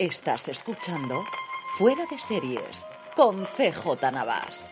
Estás escuchando Fuera de Series con CJ Navas.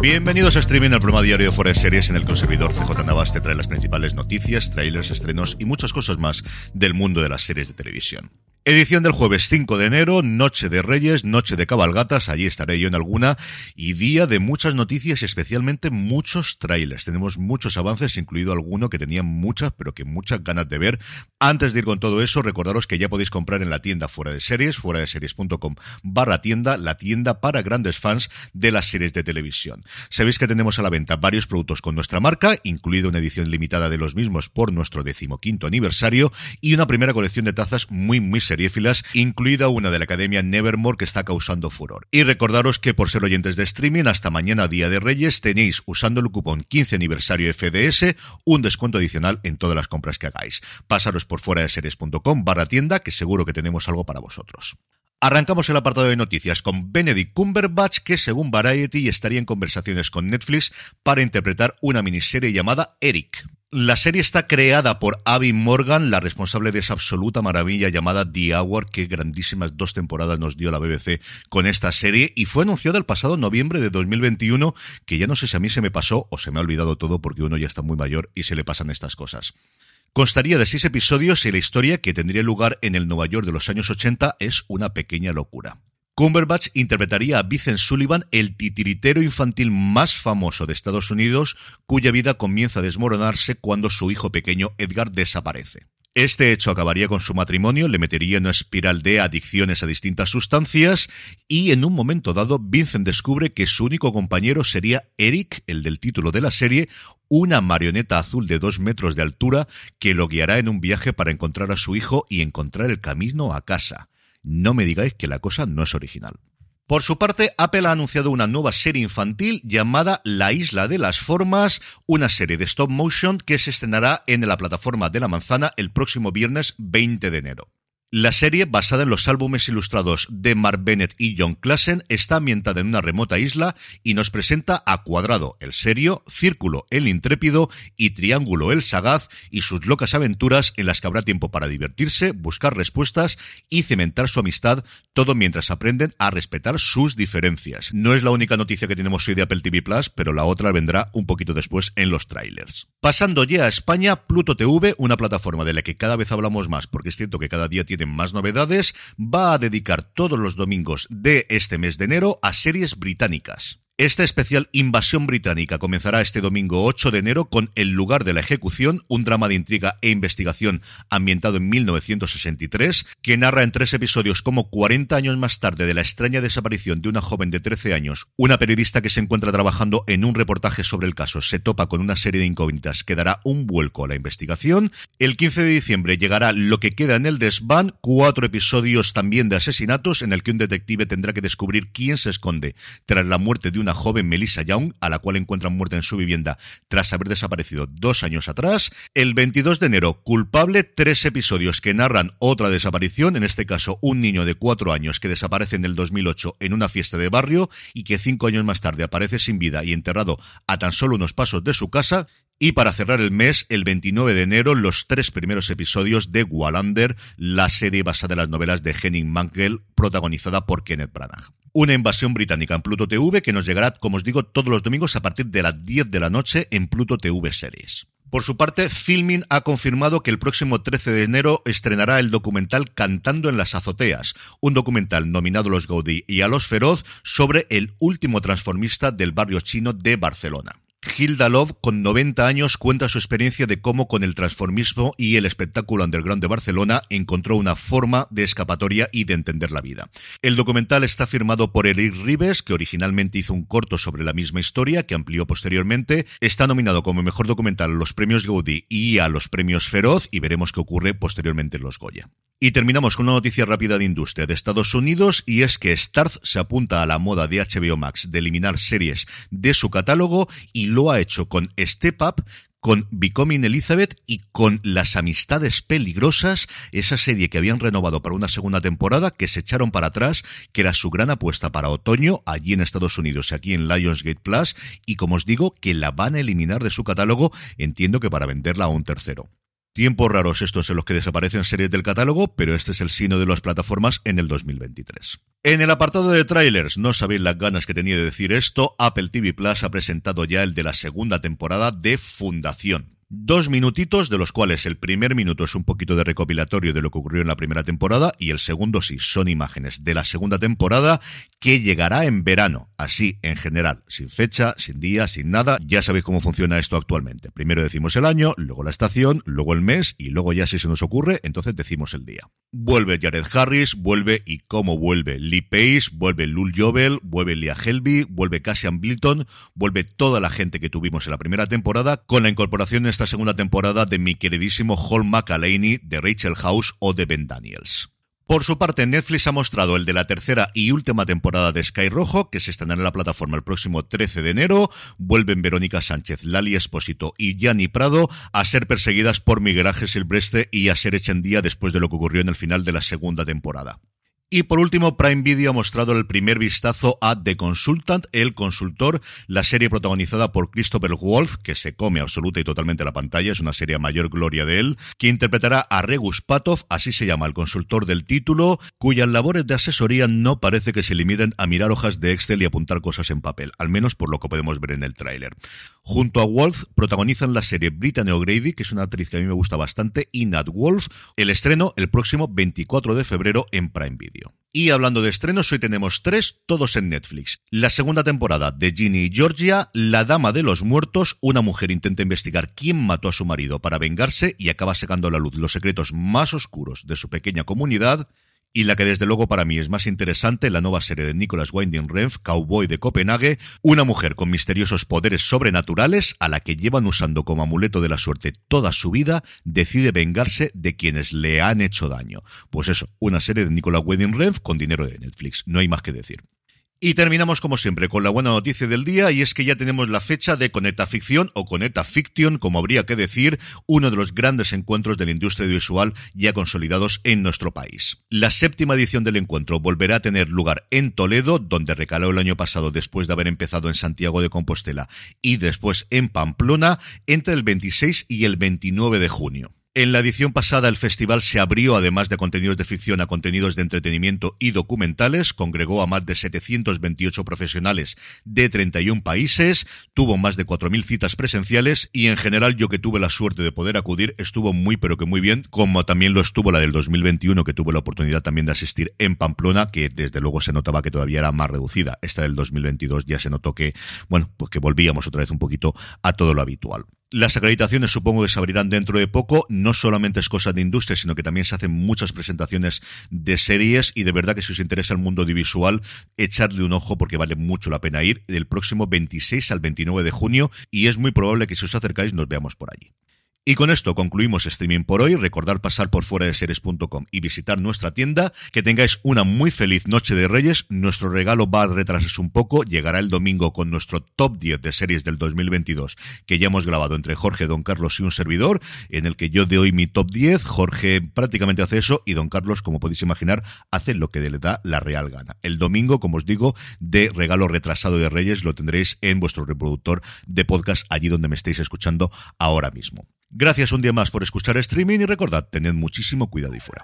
Bienvenidos a Streaming, al programa diario Fuera de Series en el que un servidor CJ Navas te trae las principales noticias, trailers, estrenos y muchas cosas más del mundo de las series de televisión. Edición del jueves 5 de enero, Noche de Reyes, Noche de Cabalgatas, allí estaré yo en alguna, y día de muchas noticias especialmente muchos trailers. Tenemos muchos avances, incluido alguno que tenía muchas, pero que muchas ganas de ver. Antes de ir con todo eso, recordaros que ya podéis comprar en la tienda fuera de series, fuera de series.com barra tienda, la tienda para grandes fans de las series de televisión. Sabéis que tenemos a la venta varios productos con nuestra marca, incluido una edición limitada de los mismos por nuestro decimoquinto aniversario, y una primera colección de tazas muy, muy incluida una de la Academia Nevermore que está causando furor. Y recordaros que por ser oyentes de streaming, hasta mañana Día de Reyes, tenéis, usando el cupón 15 aniversario FDS, un descuento adicional en todas las compras que hagáis. Pasaros por fuera de series.com barra tienda, que seguro que tenemos algo para vosotros. Arrancamos el apartado de noticias con Benedict Cumberbatch, que según Variety estaría en conversaciones con Netflix para interpretar una miniserie llamada Eric. La serie está creada por Abby Morgan, la responsable de esa absoluta maravilla llamada The Hour, que grandísimas dos temporadas nos dio la BBC con esta serie, y fue anunciada el pasado noviembre de 2021, que ya no sé si a mí se me pasó o se me ha olvidado todo porque uno ya está muy mayor y se le pasan estas cosas. Constaría de seis episodios y la historia, que tendría lugar en el Nueva York de los años 80, es una pequeña locura. Cumberbatch interpretaría a Vincent Sullivan, el titiritero infantil más famoso de Estados Unidos, cuya vida comienza a desmoronarse cuando su hijo pequeño Edgar desaparece. Este hecho acabaría con su matrimonio, le metería en una espiral de adicciones a distintas sustancias y en un momento dado Vincent descubre que su único compañero sería Eric, el del título de la serie, una marioneta azul de dos metros de altura que lo guiará en un viaje para encontrar a su hijo y encontrar el camino a casa. No me digáis que la cosa no es original. Por su parte, Apple ha anunciado una nueva serie infantil llamada La Isla de las Formas, una serie de stop motion que se estrenará en la plataforma de la manzana el próximo viernes 20 de enero. La serie, basada en los álbumes ilustrados de Mark Bennett y John Klassen, está ambientada en una remota isla y nos presenta a Cuadrado el Serio, Círculo el Intrépido y Triángulo el Sagaz y sus locas aventuras en las que habrá tiempo para divertirse, buscar respuestas y cementar su amistad, todo mientras aprenden a respetar sus diferencias. No es la única noticia que tenemos hoy de Apple TV Plus, pero la otra vendrá un poquito después en los trailers. Pasando ya a España, Pluto TV, una plataforma de la que cada vez hablamos más, porque es cierto que cada día tiene más novedades, va a dedicar todos los domingos de este mes de enero a series británicas. Esta especial invasión británica comenzará este domingo 8 de enero con El lugar de la ejecución, un drama de intriga e investigación ambientado en 1963, que narra en tres episodios como 40 años más tarde de la extraña desaparición de una joven de 13 años, una periodista que se encuentra trabajando en un reportaje sobre el caso se topa con una serie de incógnitas que dará un vuelco a la investigación. El 15 de diciembre llegará Lo que queda en el desván, cuatro episodios también de asesinatos en el que un detective tendrá que descubrir quién se esconde tras la muerte de una joven Melissa Young, a la cual encuentran muerta en su vivienda tras haber desaparecido dos años atrás. El 22 de enero, culpable, tres episodios que narran otra desaparición, en este caso un niño de cuatro años que desaparece en el 2008 en una fiesta de barrio y que cinco años más tarde aparece sin vida y enterrado a tan solo unos pasos de su casa. Y para cerrar el mes, el 29 de enero, los tres primeros episodios de Wallander, la serie basada en las novelas de Henning Mankell, protagonizada por Kenneth Branagh una invasión británica en Pluto TV que nos llegará, como os digo, todos los domingos a partir de las 10 de la noche en Pluto TV Series. Por su parte, Filmin ha confirmado que el próximo 13 de enero estrenará el documental Cantando en las azoteas, un documental nominado a los Gaudí y a los Feroz sobre el último transformista del barrio chino de Barcelona. Hilda Love, con 90 años, cuenta su experiencia de cómo con el transformismo y el espectáculo underground de Barcelona encontró una forma de escapatoria y de entender la vida. El documental está firmado por Eric Rives, que originalmente hizo un corto sobre la misma historia, que amplió posteriormente. Está nominado como mejor documental a los premios Gaudí y a los premios Feroz, y veremos qué ocurre posteriormente en los Goya. Y terminamos con una noticia rápida de industria de Estados Unidos y es que Starz se apunta a la moda de HBO Max de eliminar series de su catálogo y lo ha hecho con Step Up, con Becoming Elizabeth y con Las Amistades Peligrosas, esa serie que habían renovado para una segunda temporada, que se echaron para atrás, que era su gran apuesta para otoño, allí en Estados Unidos y aquí en Lionsgate Plus, y como os digo, que la van a eliminar de su catálogo, entiendo que para venderla a un tercero. Tiempos raros estos en los que desaparecen series del catálogo, pero este es el sino de las plataformas en el 2023. En el apartado de trailers, no sabéis las ganas que tenía de decir esto, Apple TV Plus ha presentado ya el de la segunda temporada de Fundación. Dos minutitos, de los cuales el primer minuto es un poquito de recopilatorio de lo que ocurrió en la primera temporada y el segundo sí son imágenes de la segunda temporada que llegará en verano, así en general, sin fecha, sin día, sin nada. Ya sabéis cómo funciona esto actualmente. Primero decimos el año, luego la estación, luego el mes y luego ya si se nos ocurre, entonces decimos el día. Vuelve Jared Harris, vuelve y cómo vuelve Lee Pace, vuelve Lul Jovel, vuelve Leah Helby, vuelve Cassian Bilton, vuelve toda la gente que tuvimos en la primera temporada con la incorporación esta segunda temporada de mi queridísimo Hall McAlaney, de Rachel House o de Ben Daniels. Por su parte, Netflix ha mostrado el de la tercera y última temporada de Sky Rojo, que se estrenará en la plataforma el próximo 13 de enero. Vuelven Verónica Sánchez, Lali Espósito y Gianni Prado a ser perseguidas por Miguel Ángel Silvestre y a ser hecha en día después de lo que ocurrió en el final de la segunda temporada. Y por último, Prime Video ha mostrado el primer vistazo a The Consultant, El Consultor, la serie protagonizada por Christopher Wolf, que se come absoluta y totalmente la pantalla, es una serie a mayor gloria de él, que interpretará a Regus Patov, así se llama el consultor del título, cuyas labores de asesoría no parece que se limiten a mirar hojas de Excel y apuntar cosas en papel, al menos por lo que podemos ver en el tráiler. Junto a Wolf protagonizan la serie Brittany O'Grady, que es una actriz que a mí me gusta bastante, y Nat Wolf, el estreno el próximo 24 de febrero en Prime Video. Y hablando de estrenos, hoy tenemos tres, todos en Netflix. La segunda temporada de Ginny y Georgia, La Dama de los Muertos, una mujer intenta investigar quién mató a su marido para vengarse y acaba sacando a la luz los secretos más oscuros de su pequeña comunidad y la que desde luego para mí es más interesante, la nueva serie de Nicholas Winding Refn, Cowboy de Copenhague, una mujer con misteriosos poderes sobrenaturales a la que llevan usando como amuleto de la suerte toda su vida, decide vengarse de quienes le han hecho daño. Pues eso, una serie de Nicholas Winding Refn con dinero de Netflix, no hay más que decir. Y terminamos como siempre con la buena noticia del día y es que ya tenemos la fecha de Conecta Ficción o Conecta Fiction, como habría que decir, uno de los grandes encuentros de la industria audiovisual ya consolidados en nuestro país. La séptima edición del encuentro volverá a tener lugar en Toledo, donde recaló el año pasado después de haber empezado en Santiago de Compostela y después en Pamplona entre el 26 y el 29 de junio. En la edición pasada el festival se abrió, además de contenidos de ficción, a contenidos de entretenimiento y documentales, congregó a más de 728 profesionales de 31 países, tuvo más de 4.000 citas presenciales y en general yo que tuve la suerte de poder acudir estuvo muy pero que muy bien, como también lo estuvo la del 2021 que tuve la oportunidad también de asistir en Pamplona, que desde luego se notaba que todavía era más reducida. Esta del 2022 ya se notó que, bueno, pues que volvíamos otra vez un poquito a todo lo habitual. Las acreditaciones supongo que se abrirán dentro de poco. No solamente es cosa de industria, sino que también se hacen muchas presentaciones de series y de verdad que si os interesa el mundo audiovisual, echarle un ojo porque vale mucho la pena ir del próximo 26 al 29 de junio y es muy probable que si os acercáis nos veamos por allí. Y con esto concluimos streaming por hoy. Recordar pasar por fuera de series.com y visitar nuestra tienda. Que tengáis una muy feliz noche de Reyes. Nuestro regalo va a retrasarse un poco. Llegará el domingo con nuestro top 10 de series del 2022 que ya hemos grabado entre Jorge, Don Carlos y un servidor. En el que yo de hoy mi top 10. Jorge prácticamente hace eso y Don Carlos, como podéis imaginar, hace lo que le da la real gana. El domingo, como os digo, de regalo retrasado de Reyes lo tendréis en vuestro reproductor de podcast allí donde me estéis escuchando ahora mismo. Gracias un día más por escuchar streaming y recordad, tened muchísimo cuidado y fuera.